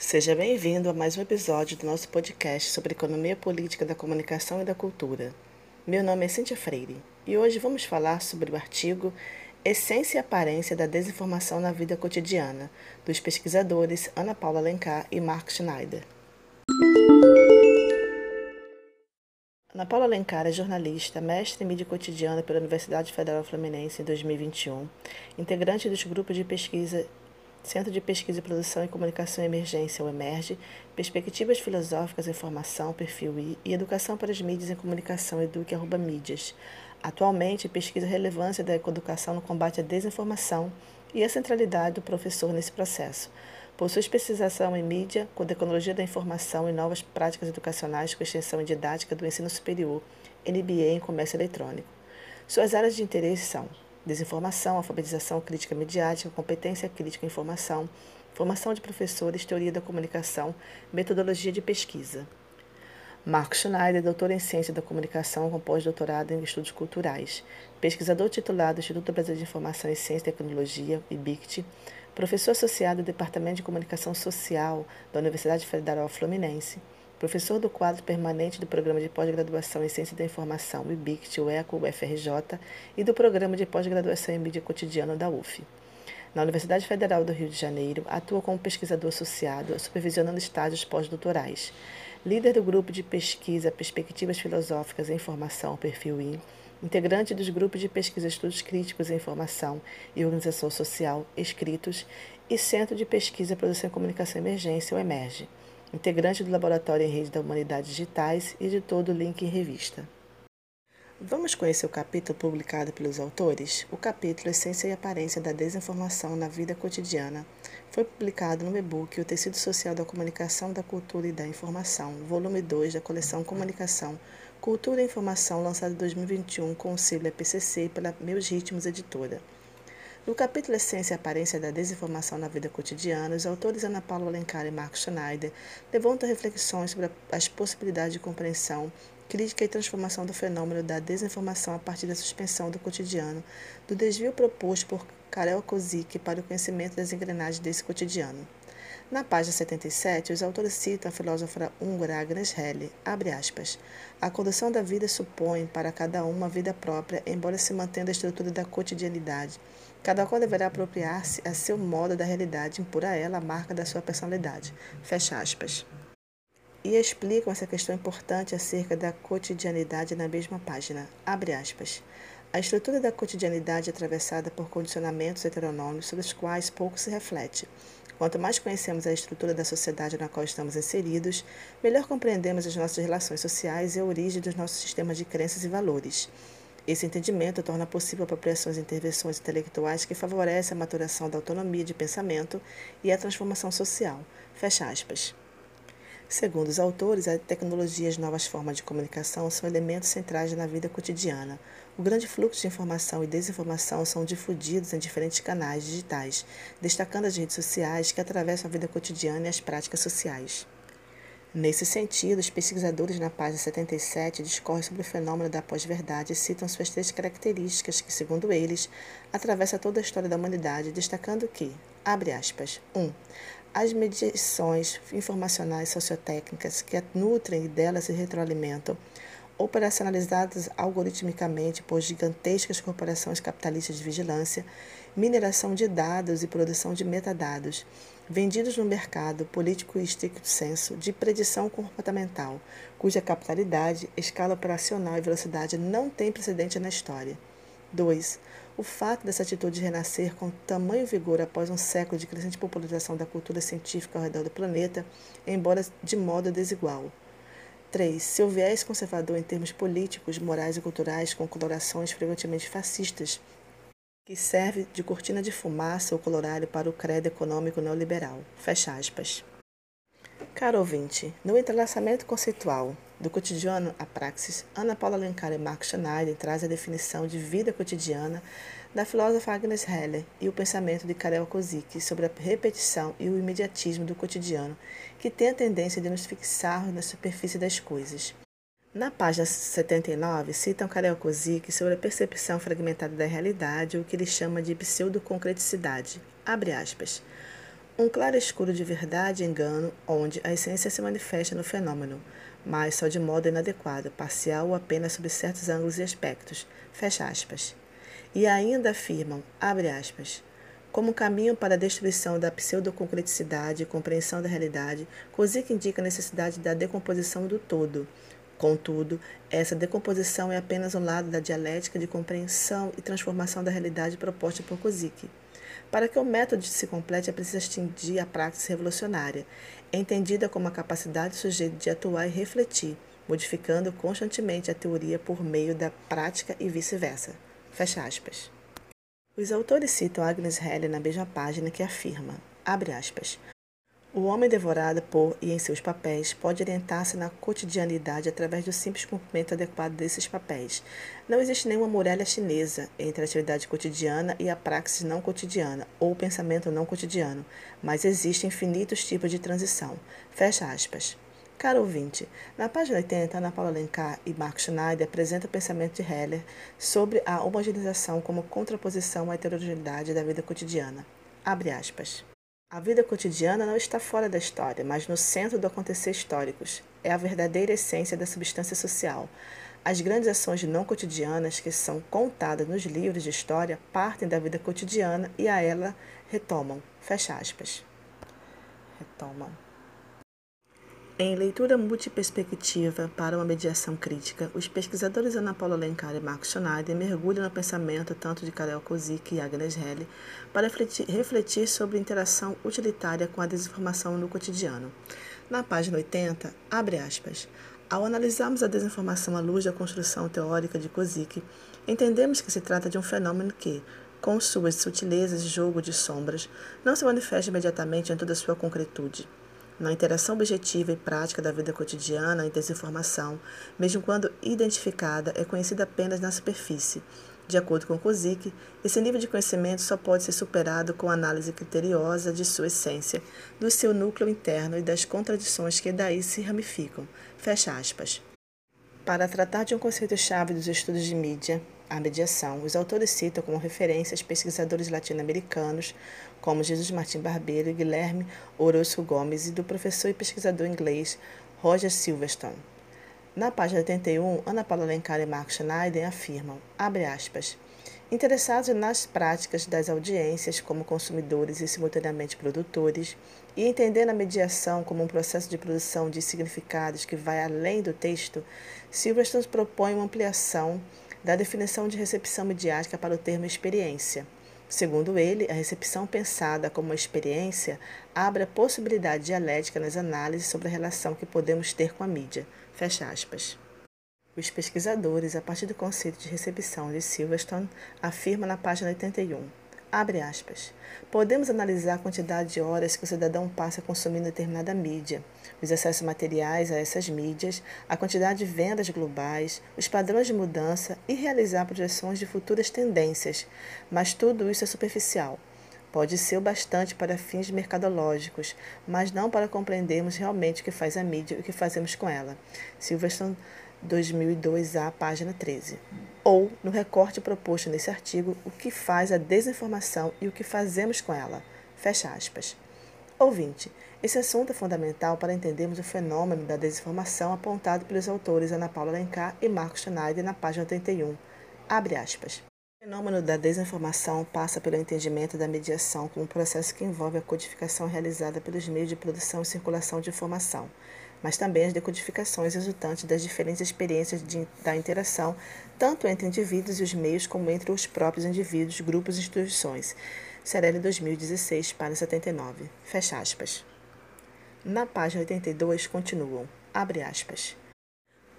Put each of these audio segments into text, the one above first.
Seja bem-vindo a mais um episódio do nosso podcast sobre economia política da comunicação e da cultura. Meu nome é Cíntia Freire e hoje vamos falar sobre o artigo Essência e Aparência da Desinformação na Vida Cotidiana, dos pesquisadores Ana Paula Alencar e Mark Schneider. Ana Paula Alencar é jornalista, mestre em mídia cotidiana pela Universidade Federal Fluminense em 2021, integrante dos grupos de pesquisa Centro de Pesquisa e Produção em Comunicação e Emergência, o EMERGE, Perspectivas Filosóficas em Formação, Perfil I, e Educação para as Mídias em Comunicação, Eduque, arroba mídias. Atualmente, pesquisa a relevância da educação no combate à desinformação e a centralidade do professor nesse processo. Possui especialização em mídia, com tecnologia da informação e novas práticas educacionais com extensão e didática do ensino superior, MBA em comércio eletrônico. Suas áreas de interesse são desinformação, alfabetização crítica mediática, competência crítica em informação, formação de professores, teoria da comunicação, metodologia de pesquisa. Marco Schneider, doutor em Ciência da Comunicação com pós-doutorado em Estudos Culturais, pesquisador titular do Instituto Brasileiro de Informação em Ciência e Tecnologia, IBICT, professor associado do Departamento de Comunicação Social da Universidade Federal Fluminense, professor do quadro permanente do Programa de Pós-Graduação em Ciência da Informação, IBICT, o ECO, o FRJ, e do Programa de Pós-Graduação em Mídia Cotidiana da UF. Na Universidade Federal do Rio de Janeiro, atua como pesquisador associado, supervisionando estágios pós-doutorais. Líder do grupo de pesquisa Perspectivas Filosóficas em Informação, Perfil I, integrante dos grupos de pesquisa Estudos Críticos em Informação e Organização Social, Escritos, e Centro de Pesquisa Produção e Comunicação Emergência, o EMERGE integrante do Laboratório em Rede da Humanidades Digitais e editor do Link em Revista. Vamos conhecer o capítulo publicado pelos autores? O capítulo Essência e Aparência da Desinformação na Vida Cotidiana foi publicado no e-book O Tecido Social da Comunicação, da Cultura e da Informação, volume 2 da coleção Comunicação, Cultura e Informação, lançado em 2021 com o selo EPCC pela Meus Ritmos Editora. No capítulo Essência e Aparência da Desinformação na Vida Cotidiana, os autores Ana Paula Alencar e Marco Schneider levantam reflexões sobre as possibilidades de compreensão, crítica e transformação do fenômeno da desinformação a partir da suspensão do cotidiano, do desvio proposto por Karel Kozik para o conhecimento das engrenagens desse cotidiano. Na página 77, os autores citam a filósofa húngara Agnes Helle, abre aspas, a condução da vida supõe para cada um uma vida própria, embora se mantenha a estrutura da cotidianidade, Cada qual deverá apropriar-se a seu modo da realidade, impor a ela a marca da sua personalidade. Fecha aspas. E explicam essa questão importante acerca da cotidianidade na mesma página. Abre aspas. A estrutura da cotidianidade é atravessada por condicionamentos heteronômicos sobre os quais pouco se reflete. Quanto mais conhecemos a estrutura da sociedade na qual estamos inseridos, melhor compreendemos as nossas relações sociais e a origem dos nossos sistemas de crenças e valores. Esse entendimento torna possível apropriações e intervenções intelectuais que favorecem a maturação da autonomia de pensamento e a transformação social. Fecha aspas. Segundo os autores, a tecnologia e as novas formas de comunicação são elementos centrais na vida cotidiana. O grande fluxo de informação e desinformação são difundidos em diferentes canais digitais, destacando as redes sociais que atravessam a vida cotidiana e as práticas sociais. Nesse sentido, os pesquisadores na página 77 discorrem sobre o fenômeno da pós-verdade e citam suas três características que, segundo eles, atravessa toda a história da humanidade, destacando que, abre aspas, 1. Um, as mediações informacionais sociotécnicas que nutrem e delas se retroalimentam, operacionalizadas algoritmicamente por gigantescas corporações capitalistas de vigilância, mineração de dados e produção de metadados, vendidos no mercado político e estricto senso de predição comportamental, cuja capitalidade, escala operacional e velocidade não têm precedente na história. 2. O fato dessa atitude renascer com tamanho vigor após um século de crescente popularização da cultura científica ao redor do planeta, embora de modo desigual. 3. Seu viés conservador em termos políticos, morais e culturais, com colorações frequentemente fascistas, que serve de cortina de fumaça ou colorário para o credo econômico neoliberal. Fecha aspas. Caro ouvinte, no entrelaçamento conceitual do cotidiano à praxis, Ana Paula Alencar e Mark Schneider traz a definição de vida cotidiana da filósofa Agnes Heller e o pensamento de Karel Kozik sobre a repetição e o imediatismo do cotidiano, que tem a tendência de nos fixar na superfície das coisas. Na página 79, citam Karel Kozik sobre a percepção fragmentada da realidade, o que ele chama de pseudoconcreticidade. Abre aspas. Um claro escuro de verdade e engano, onde a essência se manifesta no fenômeno, mas só de modo inadequado, parcial ou apenas sob certos ângulos e aspectos. Fecha aspas. E ainda afirmam, abre aspas, como caminho para a destruição da pseudoconcreticidade e compreensão da realidade, Kozik indica a necessidade da decomposição do todo. Contudo, essa decomposição é apenas um lado da dialética de compreensão e transformação da realidade proposta por Kozik. Para que o método se complete, é preciso extinguir a prática revolucionária, entendida como a capacidade do sujeito de atuar e refletir, modificando constantemente a teoria por meio da prática e vice-versa. Fecha aspas. Os autores citam Agnes Heller na mesma página que afirma, abre aspas, o homem devorado por e em seus papéis pode orientar-se na cotidianidade através do simples cumprimento adequado desses papéis. Não existe nenhuma muralha chinesa entre a atividade cotidiana e a praxis não cotidiana, ou pensamento não cotidiano, mas existem infinitos tipos de transição. Fecha aspas. Caro ouvinte, na página 80, Ana Paula Alencar e Mark Schneider apresentam o pensamento de Heller sobre a homogeneização como contraposição à heterogeneidade da vida cotidiana. Abre aspas. A vida cotidiana não está fora da história, mas no centro do acontecer históricos. É a verdadeira essência da substância social. As grandes ações não cotidianas que são contadas nos livros de história partem da vida cotidiana e a ela retomam. Fecha aspas. Retomam. Em leitura multiperspectiva para uma mediação crítica, os pesquisadores Ana Paula Alencar e Marcos Schneider mergulham no pensamento tanto de Karel Kozik e Agnes Helle para refletir, sobre interação utilitária com a desinformação no cotidiano. Na página 80, abre aspas, ao analisarmos a desinformação à luz da construção teórica de Kozik, entendemos que se trata de um fenômeno que, com suas sutilezas e jogo de sombras, não se manifesta imediatamente em toda sua concretude na interação objetiva e prática da vida cotidiana, a desinformação, mesmo quando identificada, é conhecida apenas na superfície. De acordo com Kozik, esse nível de conhecimento só pode ser superado com análise criteriosa de sua essência, do seu núcleo interno e das contradições que daí se ramificam. Fecha aspas. Para tratar de um conceito-chave dos estudos de mídia, a mediação, os autores citam como referências pesquisadores latino-americanos como Jesus Martim Barbeiro Guilherme Orozco Gomes e do professor e pesquisador inglês Roger Silverstone. Na página 81, Ana Paula Alencar e Mark Schneider afirmam, abre aspas, interessados nas práticas das audiências como consumidores e simultaneamente produtores, e entendendo a mediação como um processo de produção de significados que vai além do texto, Silverstone propõe uma ampliação da definição de recepção midiática para o termo experiência. Segundo ele, a recepção pensada como uma experiência abre a possibilidade dialética nas análises sobre a relação que podemos ter com a mídia. Fecha aspas. Os pesquisadores, a partir do conceito de recepção de Silverstone, afirmam na página 81, abre aspas, podemos analisar a quantidade de horas que o cidadão passa consumindo determinada mídia, os acessos materiais a essas mídias, a quantidade de vendas globais, os padrões de mudança e realizar projeções de futuras tendências, mas tudo isso é superficial. Pode ser o bastante para fins mercadológicos, mas não para compreendermos realmente o que faz a mídia e o que fazemos com ela. Silverstone, 2002A, página 13. Ou, no recorte proposto nesse artigo, o que faz a desinformação e o que fazemos com ela. Fecha aspas. Ouvinte, esse assunto é fundamental para entendermos o fenômeno da desinformação apontado pelos autores Ana Paula Alencar e Marcos Schneider na página 81. Abre aspas. O fenômeno da desinformação passa pelo entendimento da mediação como um processo que envolve a codificação realizada pelos meios de produção e circulação de informação, mas também as decodificações resultantes das diferentes experiências de, da interação, tanto entre indivíduos e os meios como entre os próprios indivíduos, grupos e instituições. Cerelli 2016, página 79. Fecha aspas. Na página 82 continuam, abre aspas.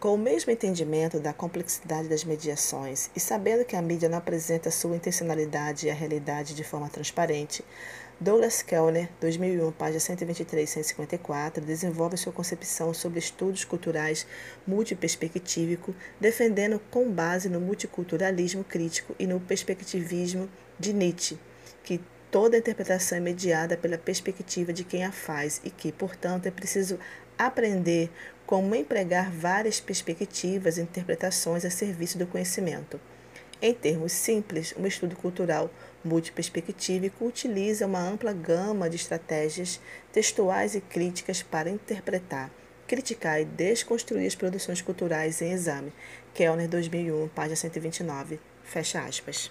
Com o mesmo entendimento da complexidade das mediações e sabendo que a mídia não apresenta sua intencionalidade e a realidade de forma transparente, Douglas Kellner, 2001, página 123 e 154, desenvolve sua concepção sobre estudos culturais multiperspectivístico, defendendo com base no multiculturalismo crítico e no perspectivismo de Nietzsche, que Toda interpretação é mediada pela perspectiva de quem a faz e que, portanto, é preciso aprender como empregar várias perspectivas e interpretações a serviço do conhecimento. Em termos simples, um estudo cultural multiperspectivo utiliza uma ampla gama de estratégias textuais e críticas para interpretar, criticar e desconstruir as produções culturais em exame. Kellner, 2001, página 129. Fecha aspas.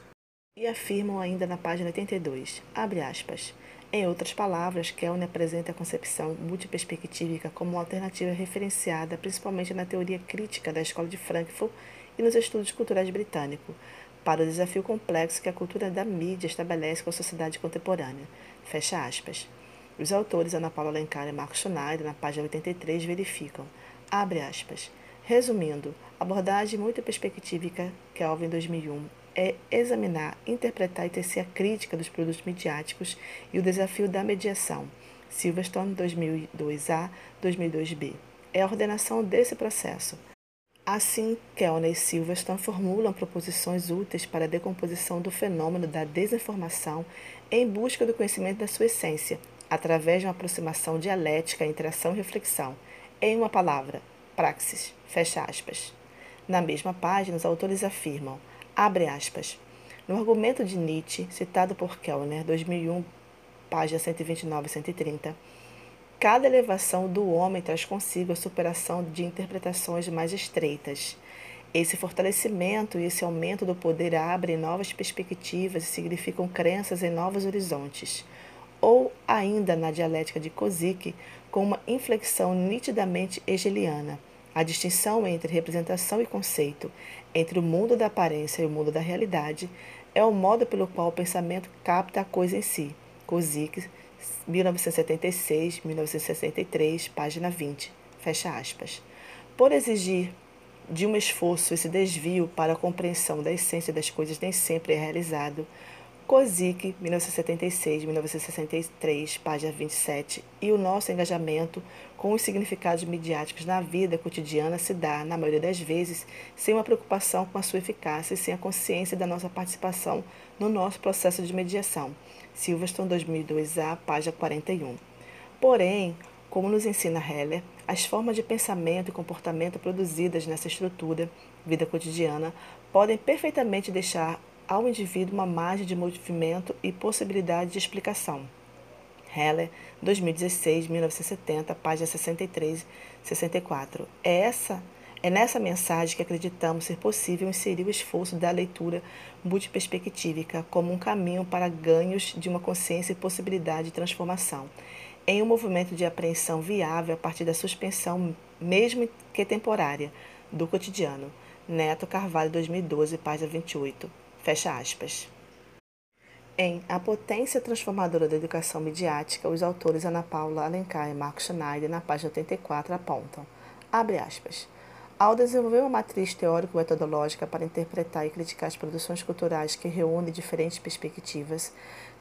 E afirmam ainda na página 82, abre aspas. Em outras palavras, Kellner apresenta a concepção multiperspectívica como uma alternativa referenciada principalmente na teoria crítica da Escola de Frankfurt e nos estudos culturais britânicos, para o desafio complexo que a cultura da mídia estabelece com a sociedade contemporânea. Fecha aspas. Os autores Ana Paula Alencar e Marcos Schneider, na página 83, verificam, abre aspas, resumindo, abordagem muito perspectívica Kelvin 2001 é examinar, interpretar e tecer a crítica dos produtos midiáticos e o desafio da mediação. Silverstone 2002A, 2002B. É a ordenação desse processo Assim, Kellner e Silverstone formulam proposições úteis para a decomposição do fenômeno da desinformação em busca do conhecimento da sua essência, através de uma aproximação dialética entre ação e reflexão. Em uma palavra, praxis. Fecha aspas. Na mesma página, os autores afirmam, abre aspas, no argumento de Nietzsche, citado por Kellner, 2001, página 129 e 130, Cada elevação do homem traz consigo a superação de interpretações mais estreitas. Esse fortalecimento e esse aumento do poder abrem novas perspectivas e significam crenças em novos horizontes. Ou, ainda na dialética de Kozik, com uma inflexão nitidamente hegeliana, a distinção entre representação e conceito, entre o mundo da aparência e o mundo da realidade, é o modo pelo qual o pensamento capta a coisa em si. Kozik 1976, 1963, página 20, fecha aspas. Por exigir de um esforço esse desvio para a compreensão da essência das coisas nem sempre é realizado, Kozik, 1976, 1963, página 27, e o nosso engajamento com os significados midiáticos na vida cotidiana se dá, na maioria das vezes, sem uma preocupação com a sua eficácia e sem a consciência da nossa participação no nosso processo de mediação. Silverstone 2002A, página 41. Porém, como nos ensina Heller, as formas de pensamento e comportamento produzidas nessa estrutura, vida cotidiana, podem perfeitamente deixar ao indivíduo uma margem de movimento e possibilidade de explicação. Heller, 2016, 1970, página 63 64. É essa é nessa mensagem que acreditamos ser possível inserir o esforço da leitura multiperspectívica como um caminho para ganhos de uma consciência e possibilidade de transformação, em um movimento de apreensão viável a partir da suspensão, mesmo que temporária, do cotidiano. Neto Carvalho, 2012, página 28. Fecha aspas. Em A Potência Transformadora da Educação Midiática, os autores Ana Paula Alencar e Marco Schneider, na página 84, apontam, abre aspas, ao desenvolver uma matriz teórico-metodológica para interpretar e criticar as produções culturais que reúne diferentes perspectivas,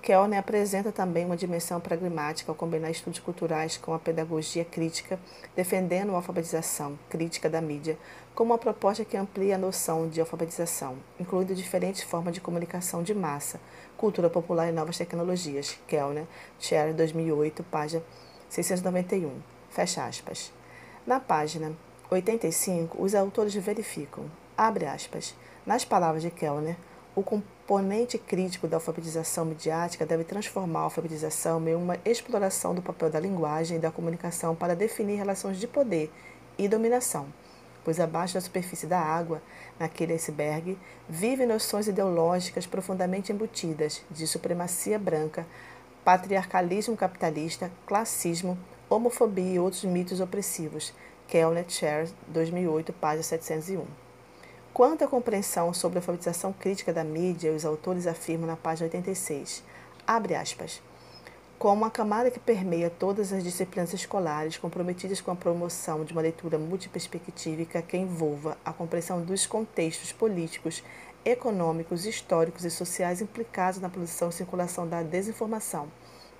Kellner apresenta também uma dimensão pragmática ao combinar estudos culturais com a pedagogia crítica, defendendo a alfabetização crítica da mídia como uma proposta que amplia a noção de alfabetização, incluindo diferentes formas de comunicação de massa, cultura popular e novas tecnologias. Kellner, Cher, 2008, página 691. Fecha aspas. Na página 85, os autores verificam, abre aspas, nas palavras de Kellner, o componente crítico da alfabetização midiática deve transformar a alfabetização em uma exploração do papel da linguagem e da comunicação para definir relações de poder e dominação, pois abaixo da superfície da água, naquele iceberg, vivem noções ideológicas profundamente embutidas de supremacia branca, patriarcalismo capitalista, classismo, homofobia e outros mitos opressivos, Kellner Chair, 2008, página 701. Quanto à compreensão sobre a alfabetização crítica da mídia, os autores afirmam na página 86, abre aspas, como a camada que permeia todas as disciplinas escolares comprometidas com a promoção de uma leitura multiperspectívica que envolva a compreensão dos contextos políticos, econômicos, históricos e sociais implicados na produção e circulação da desinformação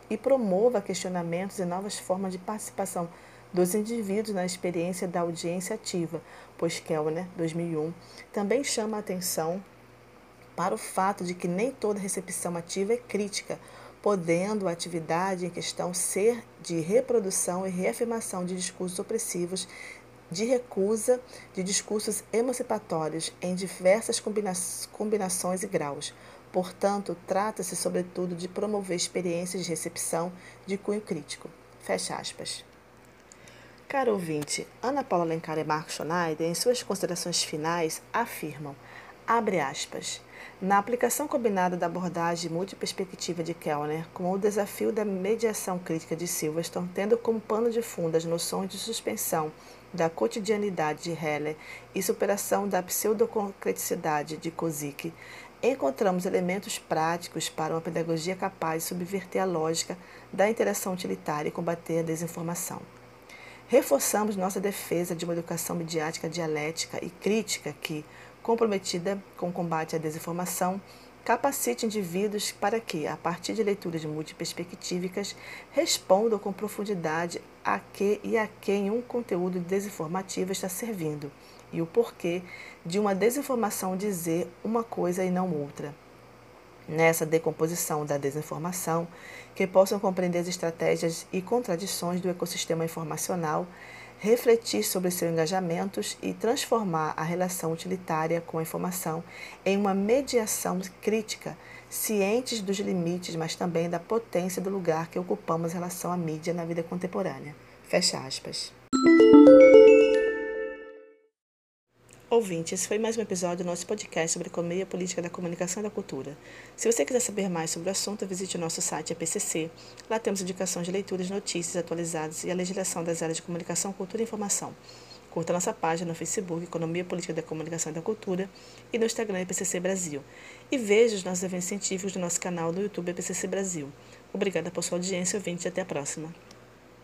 e promova questionamentos e novas formas de participação dos indivíduos na experiência da audiência ativa, pois Kellner, 2001, também chama a atenção para o fato de que nem toda recepção ativa é crítica, podendo a atividade em questão ser de reprodução e reafirmação de discursos opressivos de recusa de discursos emancipatórios em diversas combina combinações e graus. Portanto, trata-se sobretudo de promover experiências de recepção de cunho crítico. Fecha aspas. Caro ouvinte, Ana Paula Alencar e Marco Schneider, em suas considerações finais, afirmam, abre aspas, na aplicação combinada da abordagem multiperspectiva de Kellner com o desafio da mediação crítica de Silverstone, tendo como pano de fundo as noções de suspensão da cotidianidade de Heller e superação da pseudoconcreticidade de Kozik, encontramos elementos práticos para uma pedagogia capaz de subverter a lógica da interação utilitária e combater a desinformação. Reforçamos nossa defesa de uma educação midiática dialética e crítica que, comprometida com o combate à desinformação, capacite indivíduos para que, a partir de leituras multiperspectivas, respondam com profundidade a que e a quem um conteúdo desinformativo está servindo e o porquê de uma desinformação dizer uma coisa e não outra nessa decomposição da desinformação, que possam compreender as estratégias e contradições do ecossistema informacional, refletir sobre seus engajamentos e transformar a relação utilitária com a informação em uma mediação crítica, cientes dos limites, mas também da potência do lugar que ocupamos em relação à mídia na vida contemporânea. Fecha aspas. Ouvinte, esse foi mais um episódio do nosso podcast sobre economia política da comunicação e da cultura. Se você quiser saber mais sobre o assunto, visite o nosso site APCC. Lá temos indicações de leituras, notícias atualizadas e a legislação das áreas de comunicação, cultura e informação. Curta nossa página no Facebook, Economia Política da Comunicação e da Cultura, e no Instagram EPCC Brasil. E veja os nossos eventos científicos do nosso canal no YouTube EPCC Brasil. Obrigada por sua audiência, ouvinte, e até a próxima.